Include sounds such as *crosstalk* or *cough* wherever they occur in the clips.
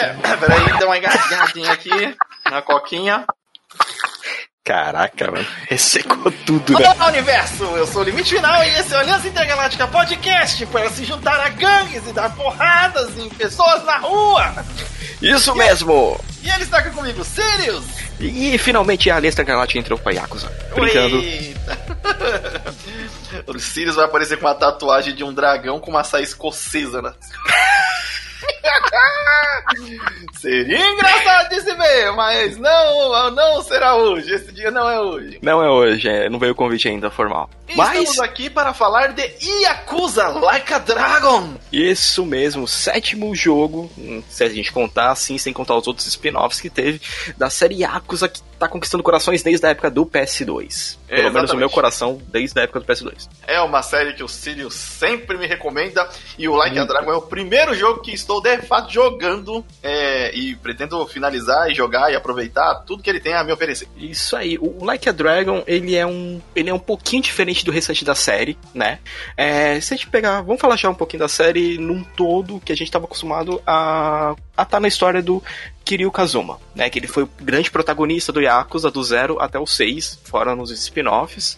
Peraí, dá uma engasgadinha aqui na coquinha. Caraca, mano. Ressecou tudo, né? Olá, universo! Eu sou o Limite Final e esse é o Aliança Intergaláctica Podcast para se juntar a gangues e dar porradas em pessoas na rua. Isso mesmo! E ele está aqui comigo, Sirius! E finalmente a Aliança Intergaláctica entrou pra Yakuza. Brincando. *laughs* O Sirius vai aparecer com uma tatuagem de um dragão com uma saia escocesa, né? *laughs* *laughs* Seria engraçado de se ver, mas não, não será hoje. Esse dia não é hoje. Não é hoje, é, não veio o convite ainda formal. E Mas Estamos aqui para falar de Yakuza Like a Dragon. isso mesmo, sétimo jogo, hum, se a gente contar assim, sem contar os outros spin-offs que teve, da série Yakuza que tá conquistando corações desde a época do PS2. É, Pelo menos o meu exatamente. coração desde a época do PS2. É uma série que o Sirius sempre me recomenda e o Like a Dragon é o primeiro jogo que estou de fato jogando é, e pretendo finalizar e jogar e aproveitar tudo que ele tem a me oferecer. Isso aí, o Like a Dragon, ele é um, ele é um pouquinho diferente do restante da série, né? É, se a gente pegar, vamos falar já um pouquinho da série num todo, que a gente estava acostumado a a estar na história do Kiryu Kazuma, né? Que ele foi o grande protagonista do Yakuza do 0 até o 6, fora nos spin-offs.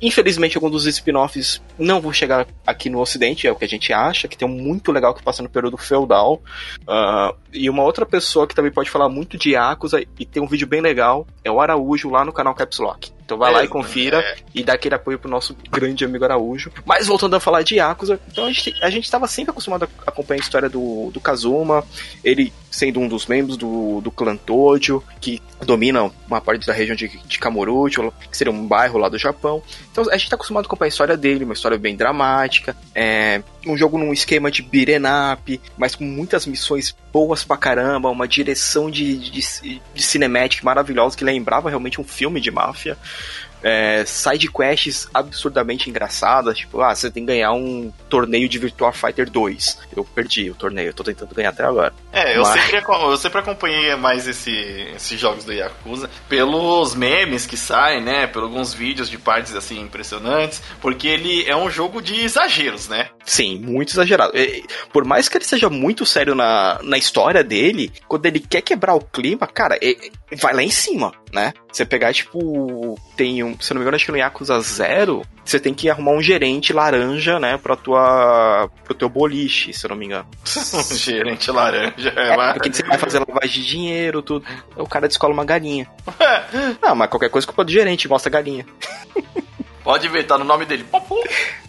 Infelizmente, alguns dos spin-offs não vão chegar aqui no ocidente, é o que a gente acha, que tem um muito legal que passa no período feudal. Ah, e uma outra pessoa que também pode falar muito de Yakuza e tem um vídeo bem legal é o Araújo lá no canal Caps Lock. Então vai lá e É, confira é. e dá aquele apoio pro nosso grande amigo Araújo. Mas voltando a falar de Yakuza, então a gente, a gente tava sempre acostumado a acompanhar a história do, do Kazuma, ele sendo um dos membros do, do clã Tojo, que domina uma parte da região de, de Kamurocho, que seria um bairro lá do Japão. Então a gente tá acostumado a acompanhar a história dele, uma história bem dramática, é um jogo num esquema de beat'em up, mas com muitas missões boas pra caramba, uma direção de, de, de cinematic maravilhosa que lembrava realmente um filme de máfia. É, side quests absurdamente engraçadas, tipo, ah, você tem que ganhar um torneio de Virtua Fighter 2. Eu perdi o torneio, eu tô tentando ganhar até agora. É, eu, Mas- sempre, eu sempre acompanhei mais esse, esses jogos do Yakuza pelos memes que saem, né? Por alguns vídeos de partes assim impressionantes, porque ele é um jogo de exageros, né? Sim, muito exagerado. Por mais que ele seja muito sério na, na história dele, quando ele quer quebrar o clima, cara, vai lá em cima, né? Você pegar, tipo, tem um, se eu não me engano, acho que no Yakuza Zero, você tem que arrumar um gerente laranja, né, pra tua, pro teu boliche, se eu não me engano. *laughs* Gerente laranja. É, É, porque você vai fazer lavagem de dinheiro, tudo. O cara descola uma galinha. *laughs* Não, mas qualquer coisa é culpa do gerente, mostra a galinha. Pode ver, tá no nome dele.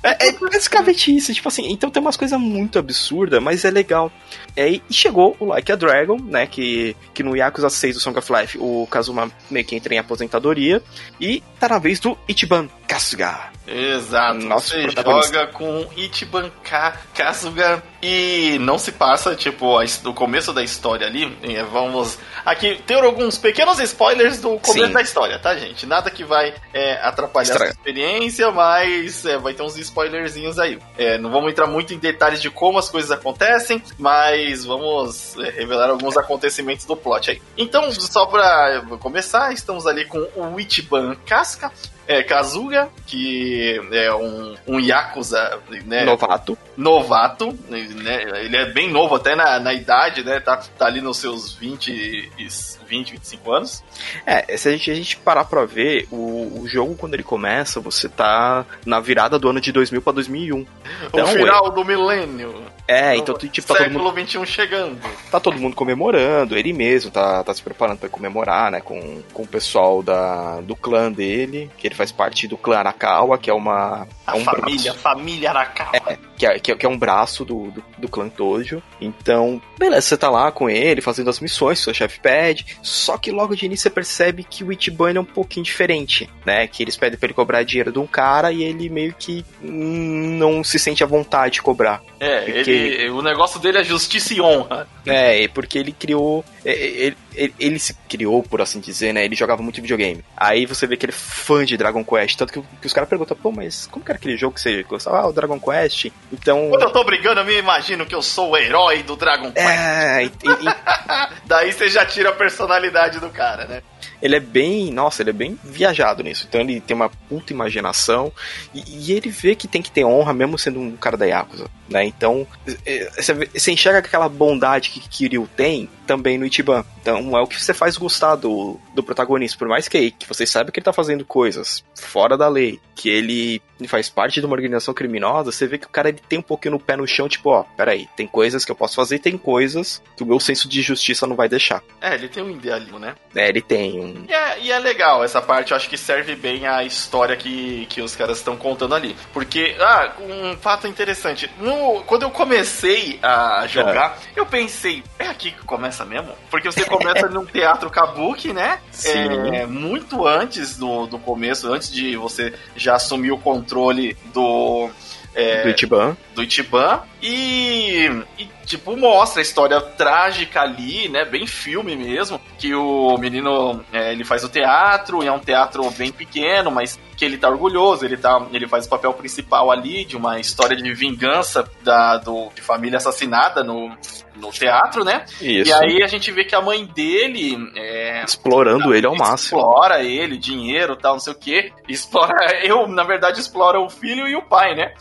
É, é basicamente isso, tipo assim, então tem umas coisas muito absurdas, mas é legal. É, e chegou o Like a Dragon, né, que, que no Yakuza 6 do Song of Life o Kazuma meio que entra em aposentadoria, e tá na vez do Ichiban Kasuga. Exato. Nosso você joga com Ichiban Ka- Kasuga e não se passa, tipo, do começo da história ali. Vamos aqui ter alguns pequenos spoilers do começo Sim. da história, tá, gente? Nada que vai é, atrapalhar Estraga. a experiência, mas é, vai ter uns spoilerzinhos aí. É, não vamos entrar muito em detalhes de como as coisas acontecem, mas vamos é, revelar alguns acontecimentos do plot aí. Então, só pra começar, estamos ali com o Ichiban Casca, é, Kazuga, que é um, um Yakuza né, Novato. novato, né? Ele é bem novo até na, na idade, né? Tá, tá ali nos seus 20, e- 20 25 anos. É, se a gente, a gente parar pra ver, o, o jogo quando ele começa, você tá na virada do ano de 2000 pra 2001. Então, o final do milênio. É, então tipo, tá todo mundo século XXI chegando. tá todo mundo comemorando, ele mesmo tá, tá se preparando pra comemorar, né, com, com o pessoal da, do clã dele, que ele faz parte do clã Arakawa, que é uma... A é um família, braço, família Arakawa. que, é, que, é, que é um braço do, do, do clã Tojo. Então, beleza, você tá lá com ele, fazendo as missões, seu chefe pede, só que logo de início você percebe que o Ichiban é um pouquinho diferente, né, que eles pedem pra ele cobrar dinheiro de um cara e ele meio que hum, não se sente à vontade de cobrar. É, Porque- ele, o negócio dele é justiça e honra. É, porque ele criou. é, é, Ele, ele, ele, se criou, por assim dizer, né? Ele jogava muito videogame. Aí você vê que ele é fã de Dragon Quest. Tanto que, que os caras perguntam, pô, mas como que era aquele jogo que você gostava? Ah, o Dragon Quest. Então. Quando eu tô brigando, eu me imagino que eu sou o herói do Dragon Quest. É, e, e... *laughs* Daí você já tira a personalidade do cara, né? ele é bem, nossa, ele é bem viajado nisso. Então ele tem uma puta imaginação e, e ele vê que tem que ter honra mesmo sendo um cara da Yakuza, né? Então é, você enxerga aquela bondade que Kiryu tem também no Ichiban. Então é o que você faz gostar do, do protagonista, por mais que, que você saiba que ele tá fazendo coisas fora da lei, que ele faz parte de uma organização criminosa, você vê que o cara ele tem um pouquinho no pé no chão, tipo, ó, peraí, tem coisas que eu posso fazer, tem coisas que o meu senso de justiça não vai deixar. É, ele tem um idealismo, né? É, ele tem um. E é, e é legal essa parte, eu acho que serve bem a história que, que os caras estão contando ali. Porque, ah, um fato interessante, no, quando eu comecei a jogar, é. eu pensei, é aqui que começa mesmo? Porque você começa *laughs* num teatro kabuki, né? Sim. É, muito antes do, do começo, antes de você já assumir o controle do. É, do Ichiban. Do Ichiban. E, e, tipo, mostra a história trágica ali, né? Bem filme mesmo. Que o menino é, ele faz o teatro, e é um teatro bem pequeno, mas que ele tá orgulhoso. Ele, tá, ele faz o papel principal ali de uma história de vingança da, do, de família assassinada no, no teatro, né? Isso. E aí a gente vê que a mãe dele. É, Explorando ele ao máximo. Explora ele, dinheiro tal, não sei o quê. Explora. *laughs* Eu, na verdade, explora o filho e o pai, né?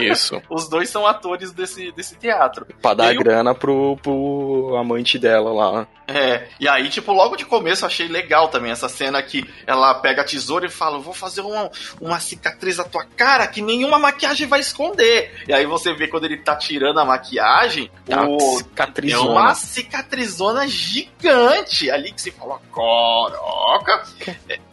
Isso. *laughs* Os dois são atores desse, desse teatro. Pra dar grana pro, pro amante dela lá. É, e aí, tipo, logo de começo eu achei legal também essa cena que ela pega a tesoura e fala: Vou fazer uma, uma cicatriz na tua cara que nenhuma maquiagem vai esconder. E aí você vê quando ele tá tirando a maquiagem, tá o, cicatrizona. é uma cicatrizona gigante ali que se fala: Coroca.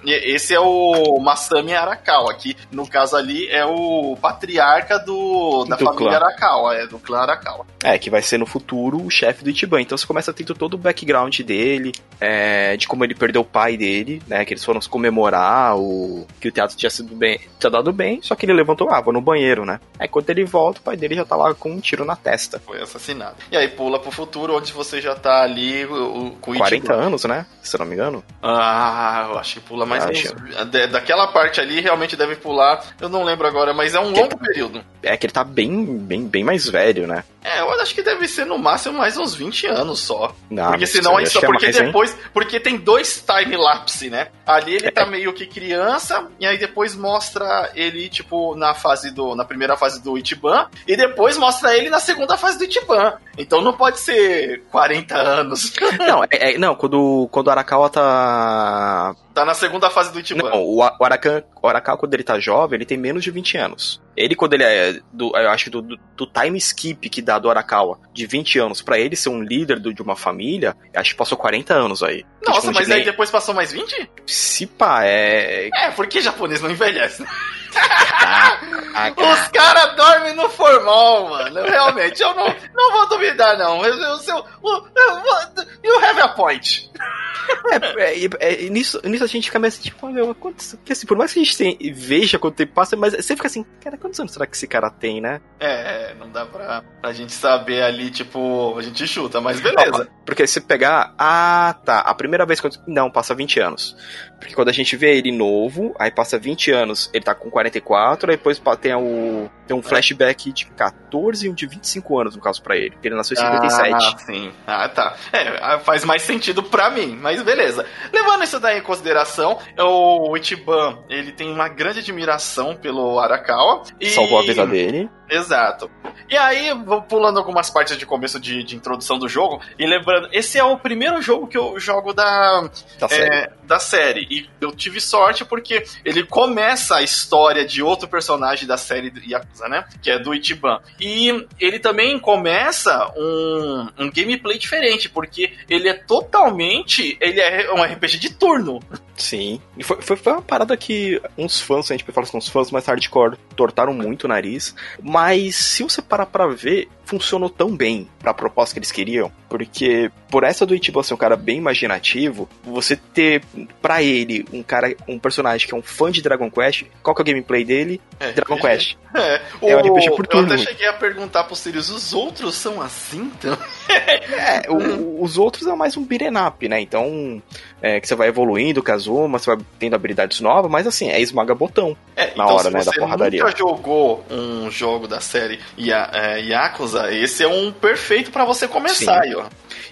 Esse é o Masami Arakawa, que no caso ali é o patriarca do, da do família clã. Arakawa, é do clã Arakawa. É, que vai ser no futuro o chefe do Ichiban. Então você começa a ter todo o background dele, é, de como ele perdeu o pai dele, né? Que eles foram se comemorar, o, que o teatro tinha sido bem, tinha dado bem, só que ele levantou água no banheiro, né? Aí quando ele volta, o pai dele já tá lá com um tiro na testa. Foi assassinado. E aí pula pro futuro, onde você já tá ali o, com 40 anos, né? Se não me engano. Ah, eu acho que pula mais uns, daquela parte ali realmente deve pular. Eu não lembro agora, mas é um longo período. É que ele tá bem, bem, bem mais velho, né? É, eu acho que deve ser no máximo mais uns 20 anos só. Não, porque senão é só porque é mais, depois, hein? porque tem dois time lapse, né? Ali ele é. tá meio que criança e aí depois mostra ele tipo na fase do na primeira fase do Ichiban e depois mostra ele na segunda fase do Ichiban. Então não pode ser 40 anos. Não, é, é, não, quando quando o Arakawa tá Tá na segunda fase do Ichiban. Não, o, o, Arakan, o Arakawa, quando ele tá jovem, ele tem menos de 20 anos. Ele, quando ele é. Do, eu acho do, do, do, time skip que dá do Arakawa, de 20 anos, para ele ser um líder do, de uma família, acho que passou 40 anos aí. Nossa, tipo, mas nem... aí depois passou mais 20? Se pá, é. É, porque japonês não envelhece, né? Os caras dormem no formal, mano. Realmente, eu não, não vou duvidar, não. Eu, eu, eu, eu, you have a point. É, é, é, nisso, nisso a gente fica meio assim, tipo, meu, quantos, que assim, por mais que a gente tem, veja quanto tempo passa, mas você fica assim, cara, quantos anos será que esse cara tem, né? É, não dá pra, pra gente saber ali, tipo, a gente chuta, mas beleza. Porque se pegar, ah, tá, a primeira vez que eu, não, passa 20 anos. Porque quando a gente vê ele novo, aí passa 20 anos, ele tá com 44, aí depois tem, o, tem um flashback de 14 e um de 25 anos, no caso, pra ele. Porque ele nasceu em 57. Ah, sim. Ah, tá. É, faz mais sentido pra mim, mas beleza. Levando isso daí em consideração, o Ichiban, ele tem uma grande admiração pelo Arakawa. E... Salvou a vida dele. Exato. E aí, vou pulando algumas partes de começo de, de, introdução do jogo, e lembrando, esse é o primeiro jogo que eu jogo da, da, é, série. da série. E eu tive sorte porque ele começa a história de outro personagem da série Yakuza, né? Que é do Ichiban. E ele também começa um, um gameplay diferente, porque ele é totalmente. Ele é um RPG de turno. Sim. E foi, foi, foi uma parada que uns fãs, a gente fala com uns fãs mais hardcore, tortaram muito o nariz. Mas se você parar pra ver, funcionou tão bem pra proposta que eles queriam, porque por essa do Ichiban ser um cara bem imaginativo, você ter para ele um cara, um personagem que é um fã de Dragon Quest, qual que é o gameplay dele? É, Dragon. Quest. *laughs* É, É o, um RPG por Eu turno. até cheguei a perguntar pro Sirius, os outros são assim então? *laughs* É, o- os outros é mais um beat'em up, né? Então, é, que você vai evoluindo, Kazuma, você vai tendo habilidades novas, mas assim, é esmaga botão. É, Na então hora, se né, você da porradaria. nunca jogou um jogo da série Ya- esse é um perfeito pra você começar, Sim. aí, ó.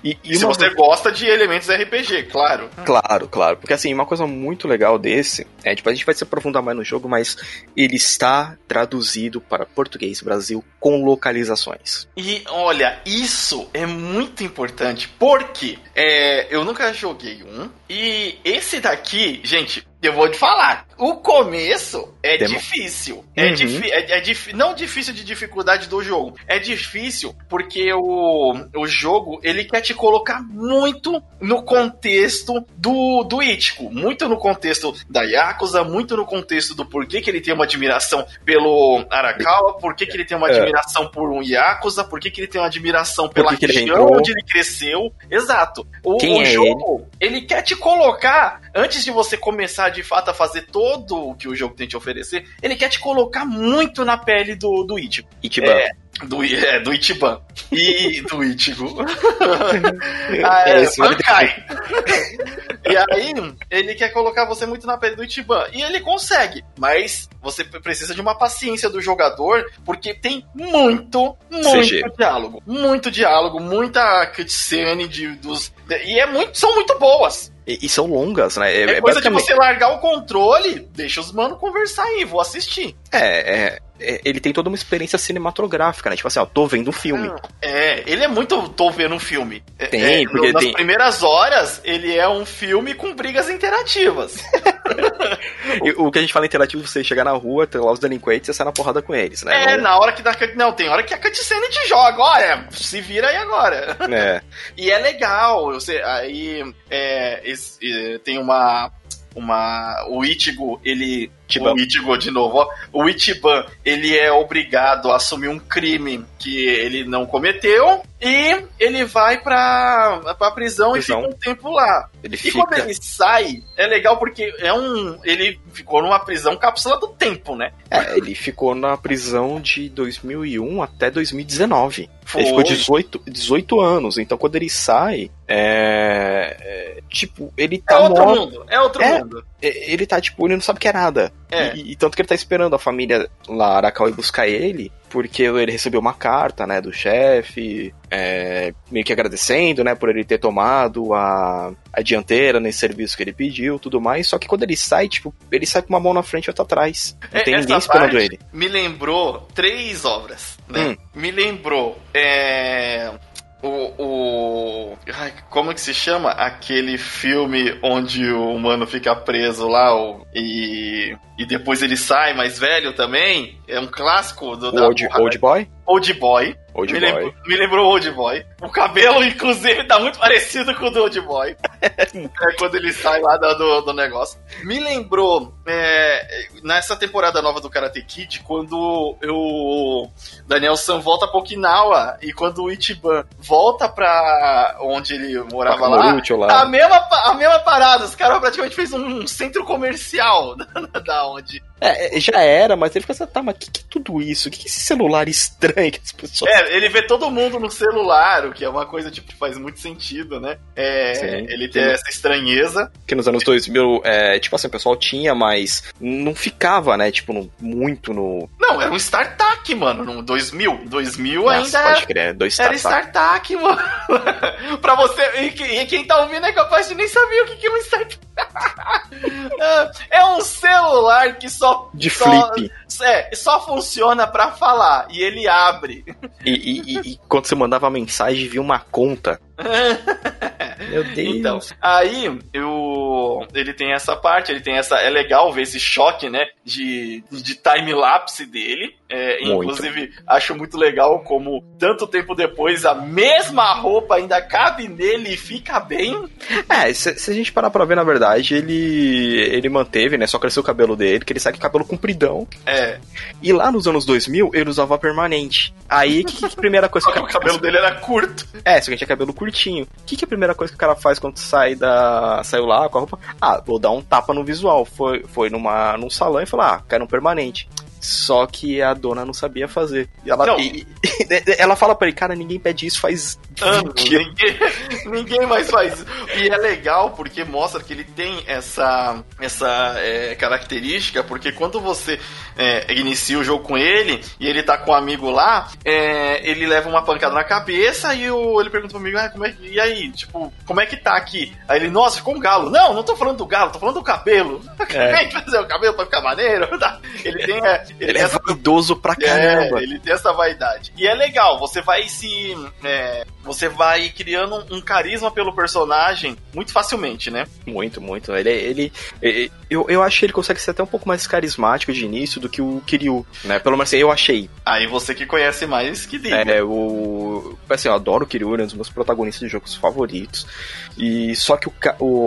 E, E se você gosta de elementos RPG, claro. Claro, claro. Porque assim, uma coisa muito legal desse é, tipo, a gente vai se aprofundar mais no jogo, mas ele está traduzido para português Brasil com localizações. E olha, isso é muito importante, porque é, eu nunca joguei um, e esse daqui, gente, eu vou te falar, o começo é Demo- difícil. É, Uhum. difi- é, é dif- não difícil de dificuldade do jogo, é difícil porque o, o jogo ele quer te colocar muito no contexto do, do Ichigo, muito no contexto da Yakuza, muito no contexto do porquê que ele tem uma admiração pelo Arakawa, porquê que ele tem uma É. admiração por um Yakuza, porquê que ele tem uma admiração pela ele região onde ele cresceu. Exato. O, o é jogo, ele? quer te colocar, antes de você começar de fato a fazer todo o que o jogo tem te oferecer, ele quer te colocar muito na pele do, do Ichigo. Ichiban. É, do, é, do Ichiban. E do Ichigo. *laughs* ah, é, vai Bankai. *laughs* e aí, ele quer colocar você muito na pele do Ichiban. E ele consegue, mas você precisa de uma paciência do jogador, porque tem muito, muito CG. diálogo. Muito diálogo, muita cutscene de, dos. E é muito, são muito boas. E, e são longas, né? É, coisa de você largar o controle, deixa os mano conversar aí, vou assistir. É, é, é, ele tem toda uma experiência cinematográfica, né? Tipo assim, ó, tô vendo um filme. É, ele é muito tô vendo um filme. É, Tem, é, porque nas tem- primeiras horas, ele é um filme com brigas interativas. *laughs* O que a gente fala interativo, você chegar na rua, ter lá os delinquentes e você sai na porrada com eles, né? É, na hora que dá. Não, tem hora que a cutscene te joga. Olha, se vira aí agora. É. *laughs* E é legal. Você, aí é, tem uma. Uma. O Ichigo, ele. Ichiban. O Ichigo, de novo, ó. O Ichiban, ele é obrigado a assumir um crime que ele não cometeu. E ele vai pra, pra prisão, Prisão. e fica um tempo lá. Ele E quando fica. ele sai, é legal porque é um. Ele ficou numa prisão cápsula do tempo, né? É, ele ficou na prisão de 2001 até 2019. Foi. Ele ficou 18, 18 anos. Então quando ele sai, é. é, tipo, ele É tá outro morto. mundo. É outro É. mundo. É, Ele tá, tipo, ele não sabe que é nada. É. E, e tanto que ele tá esperando a família lá, Arakawa, ir buscar ele, porque ele recebeu uma carta, né, do chefe, é, meio que agradecendo, né, por ele ter tomado a, a dianteira nesse serviço que ele pediu, tudo mais. Só que quando ele sai, tipo, ele sai com uma mão na frente e outra atrás. Não É, tem ninguém esperando ele. Me lembrou três obras, né? Hum. Me lembrou é, o, o ai, como que se chama aquele filme onde o humano fica preso lá o, e e depois ele sai mais velho também? É um clássico do O da Old. Old Boy? Old Boy. Old me, Boy. lembrou, me lembrou Old Boy. O cabelo, *laughs* inclusive, tá muito parecido com o do Old Boy. *laughs* é quando ele sai lá do, do, negócio. Me lembrou é, nessa temporada nova do Karate Kid, quando o Daniel San volta pra Okinawa e quando o Ichiban volta pra onde ele morava lá. Lá. A mesma, a mesma parada, os caras praticamente fez um centro comercial *laughs* da onde. É, já era, mas ele fica assim, tá, mas que que é tudo isso? O que que é esse celular estranho que as pessoas... É, ele vê todo mundo no celular, o que é uma coisa tipo, que faz muito sentido, né? É, Sim. ele tem essa estranheza. que nos anos 2000, é, tipo assim, o pessoal tinha, mas não ficava, né, tipo, no- muito no... Não, era um startup, mano, no 2000. 2000 Nossa, ainda pode era, crer, dois era startups. startup, mano. *laughs* pra você, e, e quem tá ouvindo é capaz de nem saber o que que é um startup. *laughs* é um celular que só... De só- flip. É, só funciona pra falar, e ele abre. E, e- e- e quando você mandava mensagem, via uma conta. *laughs* Meu Deus. Então, aí eu, ele tem essa parte, ele tem essa. É legal ver esse choque, né? De, de time-lapse dele. É, inclusive, acho muito legal como tanto tempo depois a mesma roupa ainda cabe nele e fica bem. É, se, se, a gente parar pra ver, na verdade, ele ele manteve, né? Só cresceu o cabelo dele, que ele sai com o cabelo compridão. É. E lá nos anos 2000, ele usava permanente. Aí, que, que a primeira coisa que o *laughs* cabelo dele era curto. É, só que tinha cabelo curtinho. O que, que a primeira coisa que o cara faz quando sai da. saiu lá com a roupa? Ah, vou dar um tapa no visual. Foi, foi numa, num salão e falou: ah, quero um permanente. Só que a dona não sabia fazer. E ela, e, ela fala pra ele, cara, ninguém pede isso faz anos. Ninguém, *laughs* ninguém mais faz isso. E é legal porque mostra que ele tem essa, essa é, característica, porque quando você é, inicia o jogo com ele e ele tá com um amigo lá, é, ele leva uma pancada na cabeça e o, ele pergunta pro amigo, ah, como é, e aí, tipo, como é que tá aqui? Aí ele, nossa, ficou um galo. Não, não tô falando do galo, tô falando do cabelo. *laughs* É. Fazer o cabelo pra ficar maneiro. *laughs* Ele tem, é, ele, é vaidoso pra caramba. É, ele tem essa vaidade. E é legal, você vai se. É, você vai criando um carisma pelo personagem muito facilmente, né? Muito, muito. Ele, ele, ele, eu, eu acho que ele consegue ser até um pouco mais carismático de início do que o Kiryu, né? Pelo menos assim, eu achei. Aí você que conhece mais que diga. É, o. Assim, eu adoro o Kiryu, ele é um dos meus protagonistas de jogos favoritos. E só que o,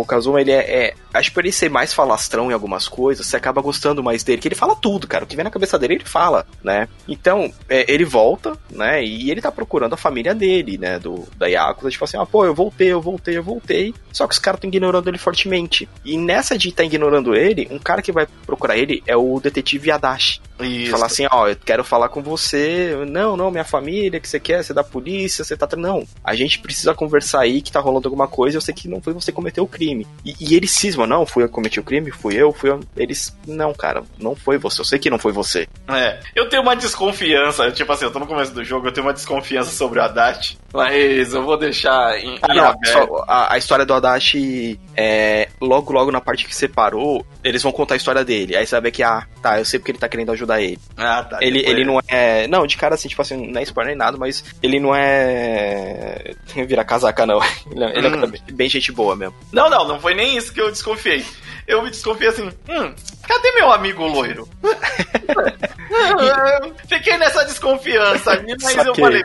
o Kazuma, ele é, é. Acho que por ele ser mais falastrão em algumas coisas, você acaba gostando mais dele, que ele fala tudo, cara. O que vem na cabeça dele, ele fala, né? Então, é, ele volta, né? E ele tá procurando a família dele, né? Do, da Yakuza, tipo assim, ah, pô, eu voltei, eu voltei, eu voltei. Só que os caras estão ignorando ele fortemente. E nessa de estar tá ignorando ele, um cara que vai procurar ele é o detetive Adachi. Isso. Falar assim, ó, eu quero falar com você. Não, não, minha família, que você quer, você é da polícia, você tá. Não, a gente precisa conversar aí que tá rolando alguma coisa, eu sei que não foi você que cometeu o crime. E, e eles cismam, não, fui eu que cometi o crime, fui eu, fui eu. Eles, não, cara, não foi você, eu sei que não foi você. É, eu tenho uma desconfiança, tipo assim, eu tô no começo do jogo, eu tenho uma desconfiança sobre o Haddad, mas eu vou deixar em, ah, não, só, a, a, história do Haddad, é, logo, logo na parte que separou, eles vão contar a história dele. Aí você vai ver que, ah, tá, eu sei porque ele tá querendo ajudar ele. Ah, tá. Ele, ele não é. Não, de cara assim, tipo assim, não é spoiler nem nada, mas ele não é. *laughs* Vira casaca, não. *laughs* Ele, é, é hum. é bem gente boa mesmo. Não, não, não foi nem isso que eu desconfiei. Eu me desconfiei assim, hum, cadê meu amigo loiro? *laughs* Fiquei nessa desconfiança ali, *laughs* mas Saquei. eu falei,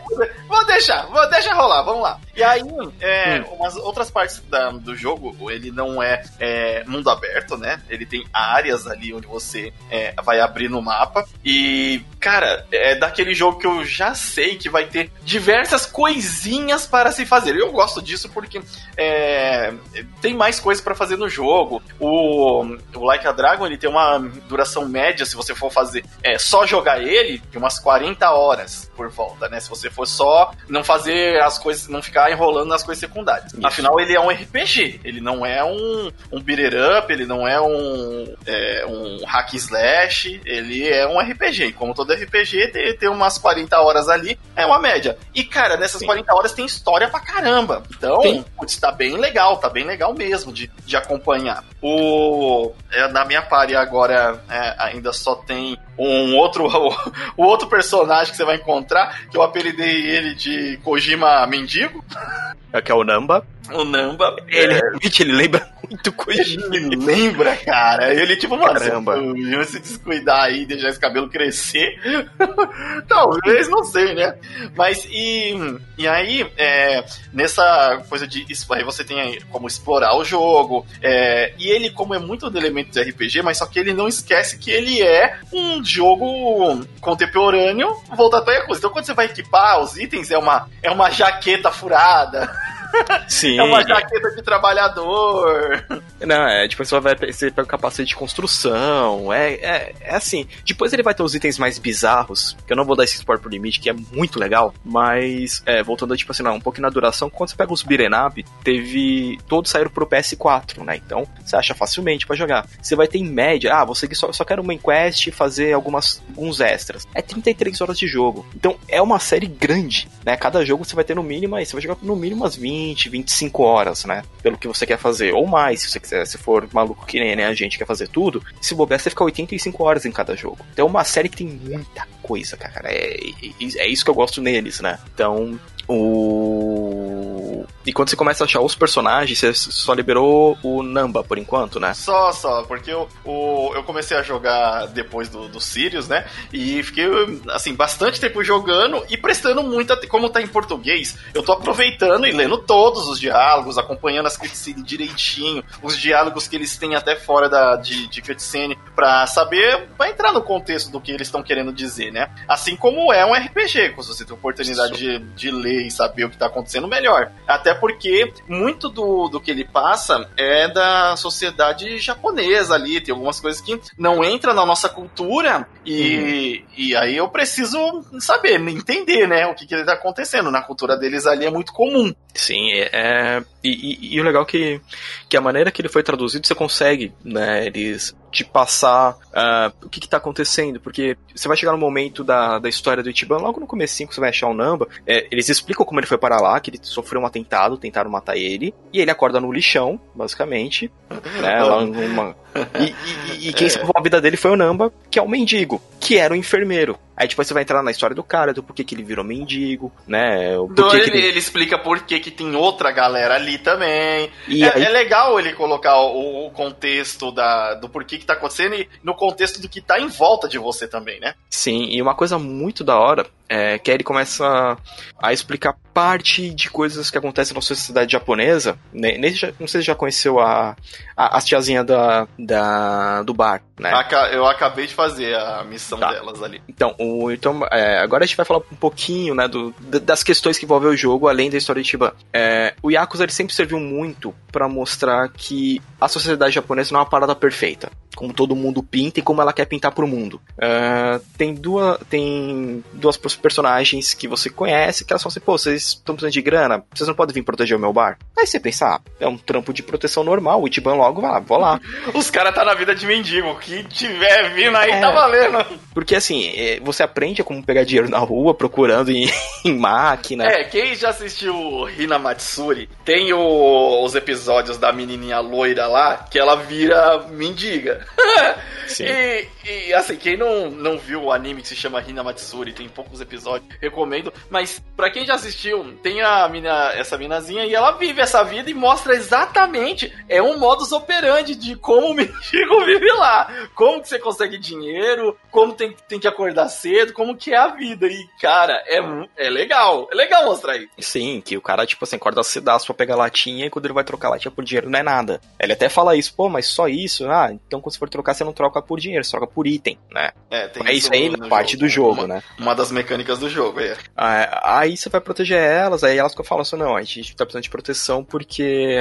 vou deixar, vou deixar rolar, vamos lá. E aí, é, hum. umas outras partes da, do jogo, ele não é, é, mundo aberto, né? Ele tem áreas ali onde você é, vai abrir no mapa. E, cara, é daquele jogo que eu já sei que vai ter diversas coisinhas para se fazer. Eu gosto disso porque é, tem mais coisas para fazer no jogo. O, o Like a Dragon ele tem uma duração média, se você for fazer é, só jogar ele, de umas 40 horas por volta, né? Se você for só não fazer as coisas, não ficar enrolando nas coisas secundárias. Isso. Afinal, ele é um RPG, ele não é um, um beat up, ele não é um, é, um hack slash, ele é um RPG. E como todo RPG, tem, tem umas 40 horas ali, é uma média. E, cara, nessas Sim. 40 horas tem história pra caramba. Então, putz, tá bem legal, tá bem legal mesmo de, de acompanhar. O, é, na minha party agora é, ainda só tem um outro *laughs* o, outro personagem que você vai encontrar, que eu apelidei ele de Kojima Mendigo. É que é o Namba. O Namba. Ele, é... ele lembra muito Kojima. Ele lembra, cara. Ele, tipo, mano, Caramba. se, se descuidar aí, deixar esse cabelo crescer, *laughs* talvez, não sei, né? Mas, e, e aí, é, nessa coisa de. Aí você tem como explorar o jogo. É, e ele, como é muito do elemento de RPG, mas só que ele não esquece que ele é um jogo contemporâneo voltado pra Yakuza. Então, quando você vai equipar os itens, é uma, é uma jaqueta furada. *laughs* Sim. É uma jaqueta de trabalhador. Não, é, tipo, você vai você pega o capacete de construção. É, é, é assim. Depois ele vai ter os itens mais bizarros, que eu não vou dar esse spoiler pro limite, que é muito legal. Mas, é, voltando, tipo assim, não, um pouquinho na duração, quando você pega os Up, teve. Todos saíram pro PS4, né? Então, você acha facilmente para jogar. Você vai ter em média, ah, você só, só quer uma quest e fazer algumas, alguns extras. É 33 horas de jogo. Então, é uma série grande, né? Cada jogo você vai ter no mínimo aí, você vai jogar no mínimo umas 20 20, 25 horas, né? Pelo que você quer fazer. Ou mais, se você quiser, se for maluco que nem a gente quer fazer tudo. Se bobear, você fica 85 horas em cada jogo. Então é uma série que tem muita coisa, cara. É, é, é isso que eu gosto neles, né? Então, o. E quando você começa a achar os personagens, você só liberou o Namba por enquanto, né? Só, só, porque eu, o, eu comecei a jogar depois do, do Sirius, né? E fiquei, assim, bastante tempo jogando e prestando muita. Como tá em português, eu tô aproveitando e lendo todos os diálogos, acompanhando as cutscenes direitinho, os diálogos que eles têm até fora da, de, de cutscene, pra saber, pra entrar no contexto do que eles estão querendo dizer, né? Assim como é um RPG, quando você tem oportunidade de, de ler e saber o que tá acontecendo, melhor. Até porque muito do, do que ele passa é da sociedade japonesa ali, tem algumas coisas que não entram na nossa cultura e, uhum. e aí eu preciso saber, entender, né, o que, que está acontecendo. Na cultura deles ali é muito comum. Sim, é, é e, e, e, o legal é que, que a maneira que ele foi traduzido, você consegue, né, eles te passar uh, o que, está acontecendo, porque você vai chegar no momento da, da história do Ichiban, logo no começo que você vai achar o Namba, é, eles explicam como ele foi para lá, que ele sofreu um atentado, tentaram matar ele, e ele acorda no lixão, basicamente, né, *laughs* numa... E, e, e quem salvou a vida dele foi o Namba, que é o mendigo, que era o enfermeiro. Aí depois você vai entrar na história do cara, do porquê que ele virou mendigo, né? O porquê ele, ele... ele, explica por que, que tem outra galera ali também. E é, aí... é legal ele colocar o, o, contexto da, do porquê que tá acontecendo e no contexto do que tá em volta de você também, né? Sim, e uma coisa muito da hora é que aí ele começa a explicar parte de coisas que acontecem na sociedade japonesa. Né? Nesse, não sei se já conheceu a, a, as tiazinhas da, da, do bar, né? Eu acabei de fazer a missão tá. delas ali. Então, o, então é, agora a gente vai falar um pouquinho né, do, das questões que envolvem o jogo, além da história de Chiban. É, o Yakuza ele sempre serviu muito para mostrar que a sociedade japonesa não é uma parada perfeita. Como todo mundo pinta e como ela quer pintar pro mundo. É, tem duas, tem duas personagens que você conhece que elas falam assim, pô, vocês estão precisando de grana, vocês não podem vir proteger o meu bar? Aí você pensa, ah, é um trampo de proteção normal, o Itiban logo vai lá, vou lá. *laughs* Os caras tá na vida de mendigo, que tiver vindo aí é, tá valendo. Porque assim, é, você aprende como pegar dinheiro na rua, procurando em, *laughs* em máquina. É, quem já assistiu Hina Matsuri, tem o, os episódios da menininha loira lá, que ela vira mendiga. *laughs* E, e, assim, quem não, não viu o anime que se chama Hina Matsuri, tem poucos episódios, recomendo. Mas para quem já assistiu, tem a mina, essa minazinha e ela vive essa vida e mostra exatamente, é um modus operandi de como o *laughs* mendigo vive lá. Como que você consegue dinheiro, como tem, tem que acordar cedo, como que é a vida. E, cara, é, é legal. É legal mostrar isso. Sim, que o cara, tipo assim, acorda cedaço pra pegar latinha e quando ele vai trocar latinha por dinheiro não é nada. Ele até fala isso, pô, mas só isso? Ah, então você for trocar, você não troca por dinheiro, você troca por item, né? É, tem é isso aí na parte jogo, do jogo, uma, né? Uma das mecânicas do jogo, é. Ah, aí você vai proteger elas, aí elas falam assim, não, a gente tá precisando de proteção porque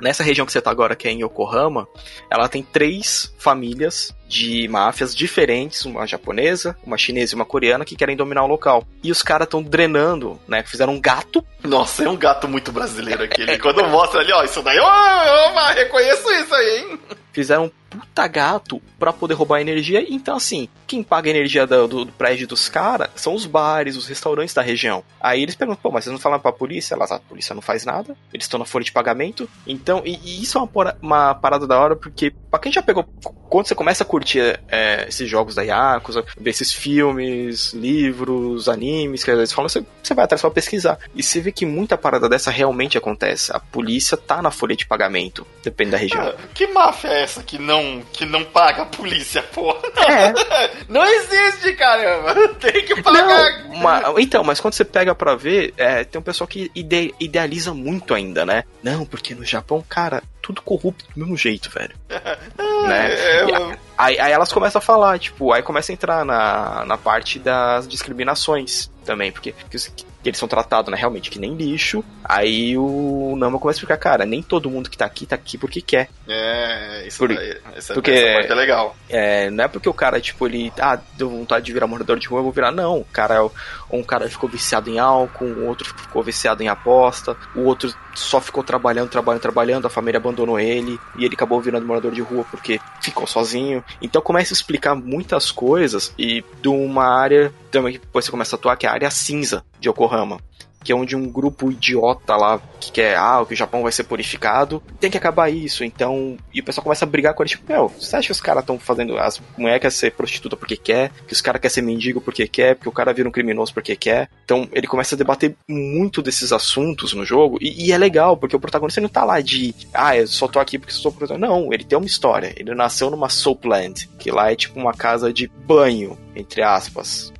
nessa região que você tá agora, que é em Yokohama, ela tem três famílias de máfias diferentes, uma japonesa, uma chinesa e uma coreana, que querem dominar o local. E os caras estão drenando, né? Fizeram um gato. Nossa, é um gato muito brasileiro aquele. Quando mostra ali, ó, isso daí, eu, eu reconheço isso aí, hein? Fizeram um puta gato para poder roubar energia. Então, assim, quem paga a energia do, do, do prédio dos caras são os bares, os restaurantes da região. Aí eles perguntam, pô, mas vocês não falam pra polícia? Elas, a polícia não faz nada, eles estão na folha de pagamento. Então, e, e isso é uma, uma, parada da hora, porque pra quem já pegou. Quando você começa a curtir é, esses jogos da Yakuza, ver esses filmes, livros, animes, que vezes falam, você, você vai atrás pra pesquisar. E você vê que muita parada dessa realmente acontece. A polícia tá na folha de pagamento, depende da região. Que máfia é essa que não, que não paga a polícia, porra? É. *laughs* não existe, caramba. *laughs* Tem que pagar. Não, mas, então, mas quando você pega pra ver, é, tem um pessoal que ide, idealiza muito ainda, né? Não, porque no Japão, cara, tudo corrupto do mesmo jeito, velho. *laughs* né? É, aí, aí, elas começam a falar, tipo, aí começa a entrar na, na parte das discriminações também, porque que, que eles são tratados, né, realmente, que nem lixo. Aí o Nama começa a explicar, cara, nem todo mundo que tá aqui tá aqui porque quer. É, isso Por, essa, porque, essa parte é legal. É, não é porque o cara, tipo, ele, ah, deu vontade de virar morador de rua, eu vou virar. Não, o cara, um cara ficou viciado em álcool, o outro ficou viciado em aposta, o outro só ficou trabalhando, trabalhando, trabalhando, a família abandonou ele e ele acabou virando morador de rua porque ficou sozinho. Então começa a explicar muitas coisas e de uma área também que você começa a atuar, que é a área cinza de Yokohama que é onde um grupo idiota lá que quer, ah, que o Japão vai ser purificado, tem que acabar isso. Então, e o pessoal começa a brigar com ele, tipo, meu, você acha que os caras estão fazendo, as mulheres ser prostituta porque quer, que os caras querem ser mendigo porque quer, porque o cara vira um criminoso porque quer. Então, ele começa a debater muito desses assuntos no jogo, e, e é legal, porque o protagonista não tá lá de, ah, eu só tô aqui porque sou protagonista. Não, ele tem uma história. Ele nasceu numa Soapland, que lá é tipo uma casa de banho, entre aspas.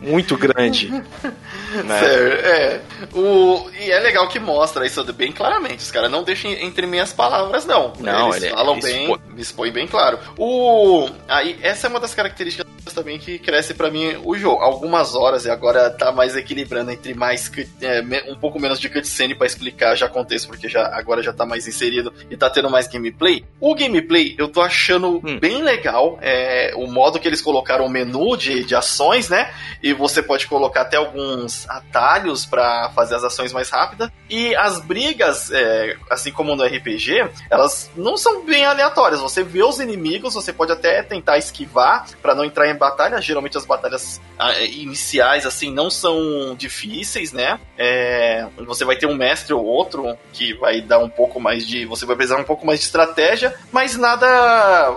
Muito grande. *laughs* né? Sério, é. O, e é legal que mostra isso bem claramente. Os caras não deixam entre minhas palavras, não. Não, eles ele, falam bem, expõe. expõe bem claro. O, aí, essa é uma das características também que cresce para mim o jogo. Algumas horas e agora tá mais equilibrando entre mais é, um pouco menos de cutscene para explicar já acontece porque já agora já tá mais inserido e tá tendo mais gameplay. O gameplay eu tô achando hum. bem legal, é, o modo que eles colocaram o menu de, de ações, né? E você pode colocar até alguns atalhos para fazer as ações mais rápidas. E as brigas, é, assim como no RPG, elas não são bem aleatórias. Você vê os inimigos, você pode até tentar esquivar para não entrar em batalha. Geralmente as batalhas ah, iniciais, assim, não são difíceis, né? É, você vai ter um mestre ou outro que vai dar um pouco mais de. Você vai precisar um pouco mais de estratégia, mas nada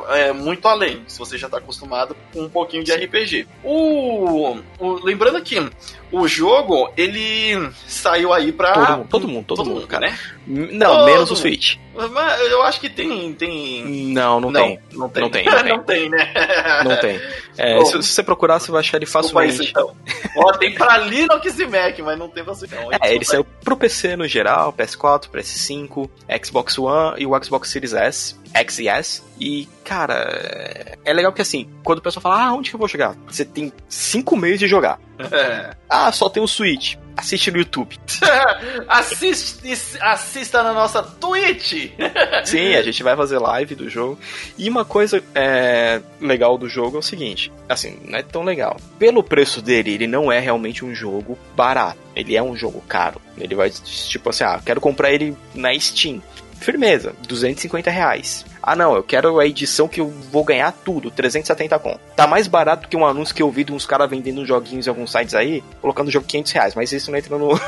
é, muito além. Se você já está acostumado com um pouquinho de RPG. O, o, lembrando que o jogo, ele saiu aí pra. Todo, mundo, todo mundo, todo, todo mundo, cara. Né? Não, todo menos o Switch. Mas eu acho que tem. tem... Não, não, não, tem. Não tem. Não tem, não *laughs* tem. não tem né? Não tem. *laughs* É, se, se, você procurar, você vai achar ele facilmente. Isso, então. *laughs* Ó, tem pra Linux e Mac, mas não tem pra Switch. Não. É, ele saiu pro PC no geral, PS4, PS5, Xbox One e o Xbox Series S. X e. E, cara, é legal que assim, quando o pessoal fala, ah, onde que eu vou jogar? Você tem cinco meses de jogar. É. Ah, só tem o Switch. Assiste no YouTube. *laughs* Assiste, assista na nossa Twitch. *laughs* Sim, a gente vai fazer live do jogo. E uma coisa é, legal do jogo é o seguinte: assim, não é tão legal. Pelo preço dele, ele não é realmente um jogo barato. Ele é um jogo caro. Ele vai, tipo assim, ah, quero comprar ele na Steam. Firmeza, 250 reais. Ah não, eu quero a edição que eu vou ganhar tudo, 370 com. Tá mais barato que um anúncio que eu vi de uns caras vendendo joguinhos em alguns sites aí, colocando o jogo 500 reais, mas isso não entra no...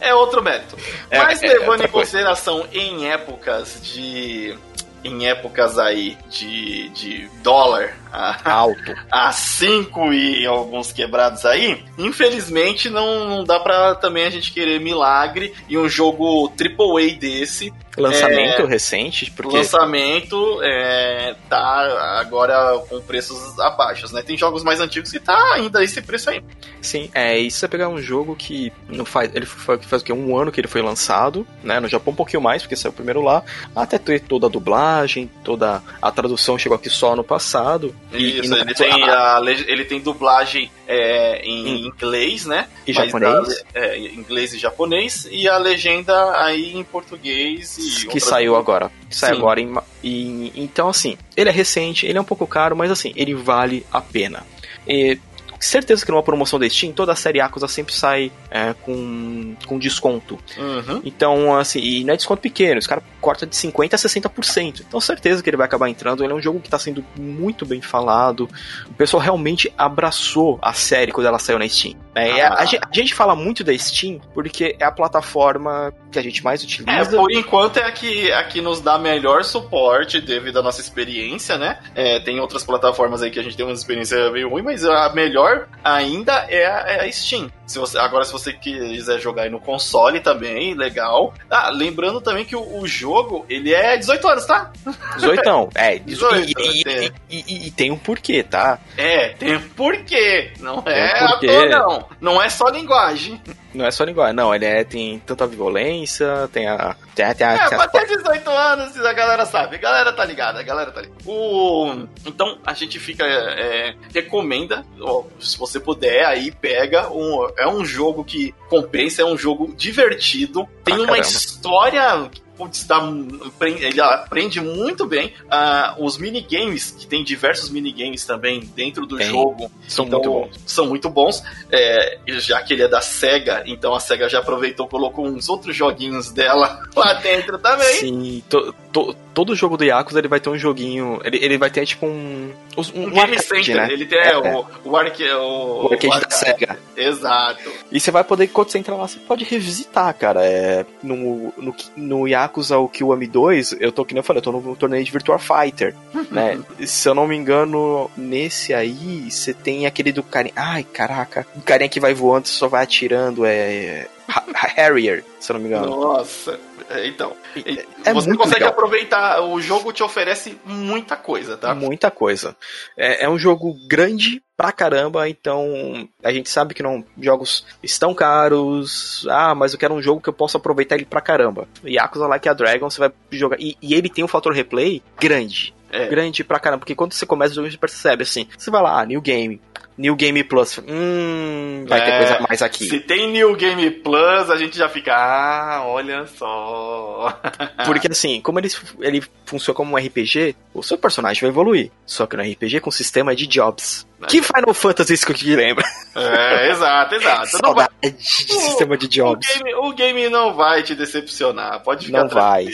é outro mérito. É, mas é, levando é em consideração coisa. em épocas de em épocas aí de, de dólar a, alto *laughs* a 5 e alguns quebrados aí, infelizmente não, não dá pra também a gente querer milagre e um jogo AAA desse Lançamento é, recente, porque... Lançamento é, tá agora com preços abaixo, né? Tem jogos mais antigos que tá ainda esse preço aí. Sim, é, e se você pegar um jogo que não faz, ele faz, faz o que, um ano que ele foi lançado, né? No Japão um pouquinho mais, porque saiu primeiro lá, até ter toda a dublagem, toda a tradução chegou aqui só no passado. Isso, e, e ele, tem a, ele tem dublagem é, em inglês, né? E japonês. é, inglês e japonês, e a legenda aí em português e Que saiu agora. Sai agora em, em, Então, assim, ele é recente, ele é um pouco caro, mas assim, ele vale a pena. E, certeza que numa promoção da Steam, toda a série Yakuza sempre sai é, com, com desconto. Uhum. Então, assim, e não é desconto pequeno, os caras corta de 50% a 60%. Então, certeza que ele vai acabar entrando. Ele é um jogo que está sendo muito bem falado. O pessoal realmente abraçou a série quando ela saiu na Steam. É, ah. a, a, gente fala muito da Steam porque é a plataforma que a gente mais utiliza. É, por enquanto é a que, a que nos dá melhor suporte devido à nossa experiência, né? É, tem outras plataformas aí que a gente tem uma experiência meio ruim, mas a melhor ainda é a, é a Steam. Se você, agora, se você quiser jogar aí no console também, legal. Ah, lembrando também que o, o jogo, ele é 18 anos, tá? 18, *laughs* é. 18, e, e, e, e, tem um porquê, tá? É, tem um porquê. Não é um porquê. à toa, não. Não é só linguagem. Não é só linguagem, não. Ele é, tem tanta violência, tem a. Tem, tem a é, ter 18 anos, a galera sabe. A galera tá ligada, a galera tá ligada. O... Então, a gente fica. É, recomenda, ó, se você puder, aí pega. Um, é um jogo que compensa, é um jogo divertido. Tem ah, uma caramba. história putz, dá, ele aprende muito bem. Uh, os minigames, que tem diversos minigames também dentro do tem. jogo, são então, muito bons. São muito bons. É, já que ele é da SEGA, então a SEGA já aproveitou colocou uns outros joguinhos dela *laughs* lá dentro também. Sim, to, to, todo jogo do Yakuza ele vai ter um joguinho. Ele, ele vai ter tipo um. Um, um Game Center, né? Ele tem é, o, o, arque, o, o arcade da SEGA. Exato. E você vai poder, quando você entrar lá, você pode revisitar, cara. É, no, no, no Yakuza o Kiwami 2, eu tô, que nem eu falei, eu tô no torneio de Virtua Fighter, *laughs* né? Se eu não me engano, nesse aí, você tem aquele do carinha. Ai, caraca. O carinha que vai voando, só vai atirando, é. Harrier, se eu não me engano. Nossa. É, então, é você consegue legal. aproveitar. O jogo te oferece muita coisa, tá? Muita coisa. É, é, um jogo grande pra caramba, então a gente sabe que não jogos estão caros. Ah, mas eu quero um jogo que eu possa aproveitar ele pra caramba. Yakuza Like a Dragon, você vai jogar. E, e ele tem um fator replay grande. É. Grande pra caramba, porque quando você começa o jogo, você percebe assim: você vai lá, New Game, New Game Plus. Hum, vai é, ter coisa mais aqui. Se tem New Game Plus, a gente já fica, ah, olha só. *laughs* Porque assim, como ele, ele funciona como um RPG, o seu personagem vai evoluir. Só que no RPG com sistema de jobs. Que Final Fantasy isso que eu te lembro? É, exato, exato. *laughs* Saudade vai... *laughs* de sistema de jobs. O game, o game, não vai te decepcionar, pode ficar Não vai.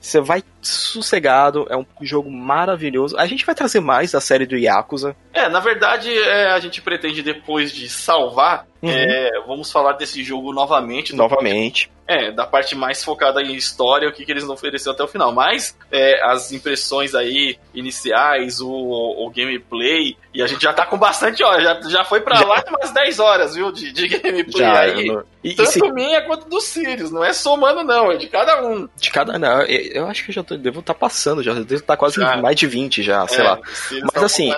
Você vai sossegado, é um jogo maravilhoso. A gente vai trazer mais da série do Yakuza. É, na verdade, é, a gente pretende depois de salvar Uhum. É, vamos falar desse jogo novamente. Novamente. É, da parte mais focada em história, o que, que eles não ofereceram até o final. Mas é, as impressões aí iniciais, o, o, gameplay, e a gente já tá com bastante hora, já, já foi pra lá umas 10 horas, viu, de, de gameplay já, aí. Não... E, Tanto se... minha quanto do Sirius, não é somando não, é de cada um. De cada, não, eu acho que eu já tô, devo estar tá passando, já devo estar tá quase já. mais de 20 já, sei é, lá. Mas tá assim,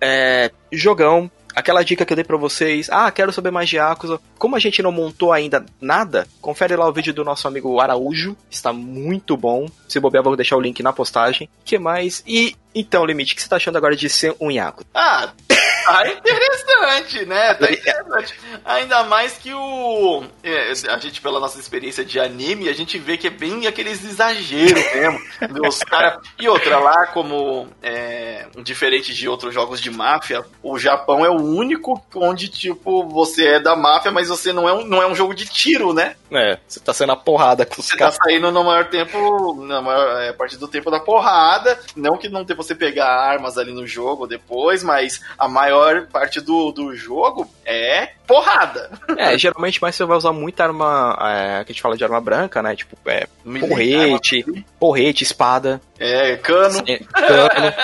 é, jogão, aquela dica que eu dei para vocês, ah, quero saber mais de Yakuza. Como a gente não montou ainda nada, confere lá o vídeo do nosso amigo Araújo, está muito bom. Se bobear, vou deixar o link na postagem. que mais? E então, Limite, o que você tá achando agora de ser um Yakuza? Ah, tá interessante, né? Tá interessante. Ainda mais que o. É, a gente, pela nossa experiência de anime, a gente vê que é bem aqueles exageros mesmo. Os cara... E outra, lá, como é, diferente de outros jogos de máfia, o Japão é o único onde, tipo, você é da máfia, mas você não é um, não é um jogo de tiro, né? É, você tá sendo a porrada com os Você tá saindo no maior tempo, na maior é, parte do tempo da porrada. Não que não tenha você pegar armas ali no jogo depois, mas a maior parte do, do jogo é porrada. É, *laughs* geralmente mais você vai usar muita arma, é, que a gente fala de arma branca, né? Tipo, é, porrete, porrete, espada. É, cano. Sai, cano.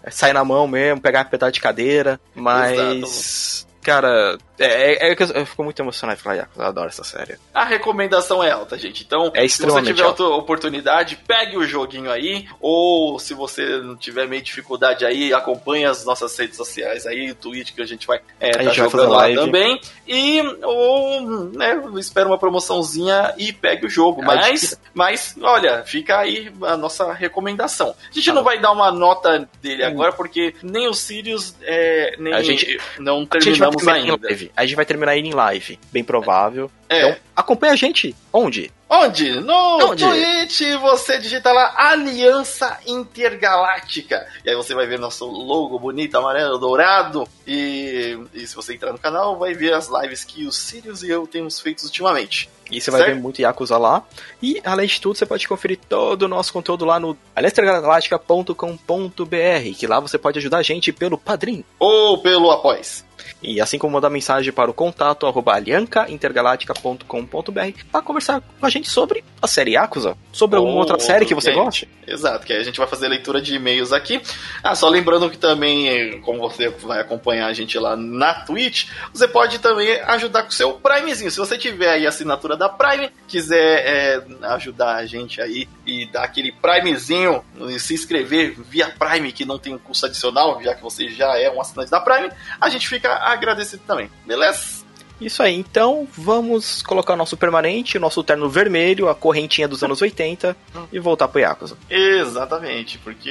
*laughs* sai na mão mesmo, pegar um pedaço de cadeira, mas... Exato. Cara, é, é, é que eu, eu, fico muito emocionado falar Yakuza, eu adoro essa série. A recomendação é alta, gente. Então, é se você tiver alta. oportunidade, pegue o joguinho aí. Ou se você não tiver meio dificuldade aí, acompanhe as nossas redes sociais aí, o Twitch que a gente vai é, tá jogando lá também. E ou né, espera uma promoçãozinha e pegue o jogo. Mas, mas, olha, fica aí a nossa recomendação. A gente ah. não vai dar uma nota dele hum. agora, porque nem o Sirius, é, nem a gente não terminamos ainda a gente vai terminar ele em live, bem provável. É. Então, acompanha a gente. Onde? Onde? No Onde? Twitch, você digita lá Aliança Intergaláctica. E aí você vai ver nosso logo bonito, amarelo, dourado. E, e se você entrar no canal, vai ver as lives que o Sirius e eu temos feito ultimamente. E você vai ver muito Yakuza lá. E, além de tudo, você pode conferir todo o nosso conteúdo lá no aliançaintergaláctica.com.br, que lá você pode ajudar a gente pelo Padrim. Ou pelo Após. E assim como mandar mensagem para o contato arroba aliancaintergaláctica.com.br para conversar com a gente sobre a série Yakuza, sobre alguma oh, outra série que você game. goste. Exato, que aí a gente vai fazer leitura de e-mails aqui. Ah, só lembrando que também, como você vai acompanhar a gente lá na Twitch, você pode também ajudar com o seu Primezinho. Se você tiver aí a assinatura da Prime, quiser é, ajudar a gente aí e dar aquele Primezinho, se inscrever via Prime, que não tem um custo adicional, já que você já é um assinante da Prime, a gente fica agradecido também, beleza? Isso aí, então vamos colocar o nosso permanente, o nosso terno vermelho, a correntinha dos anos 80 *laughs* e voltar pro Yakuza. Exatamente, porque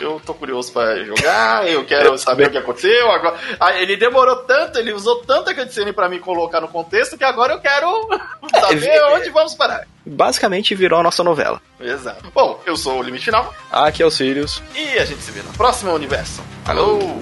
eu tô curioso para jogar, eu quero *laughs* saber o que aconteceu. Agora, ah, ele demorou tanto, ele usou tanta cutscene para me colocar no contexto que agora eu quero *laughs* saber é, onde vamos parar. Basicamente virou a nossa novela. Exato. Bom, eu sou o Limite Final. Aqui é o Sirius. E a gente se vê no próximo universo. Falou!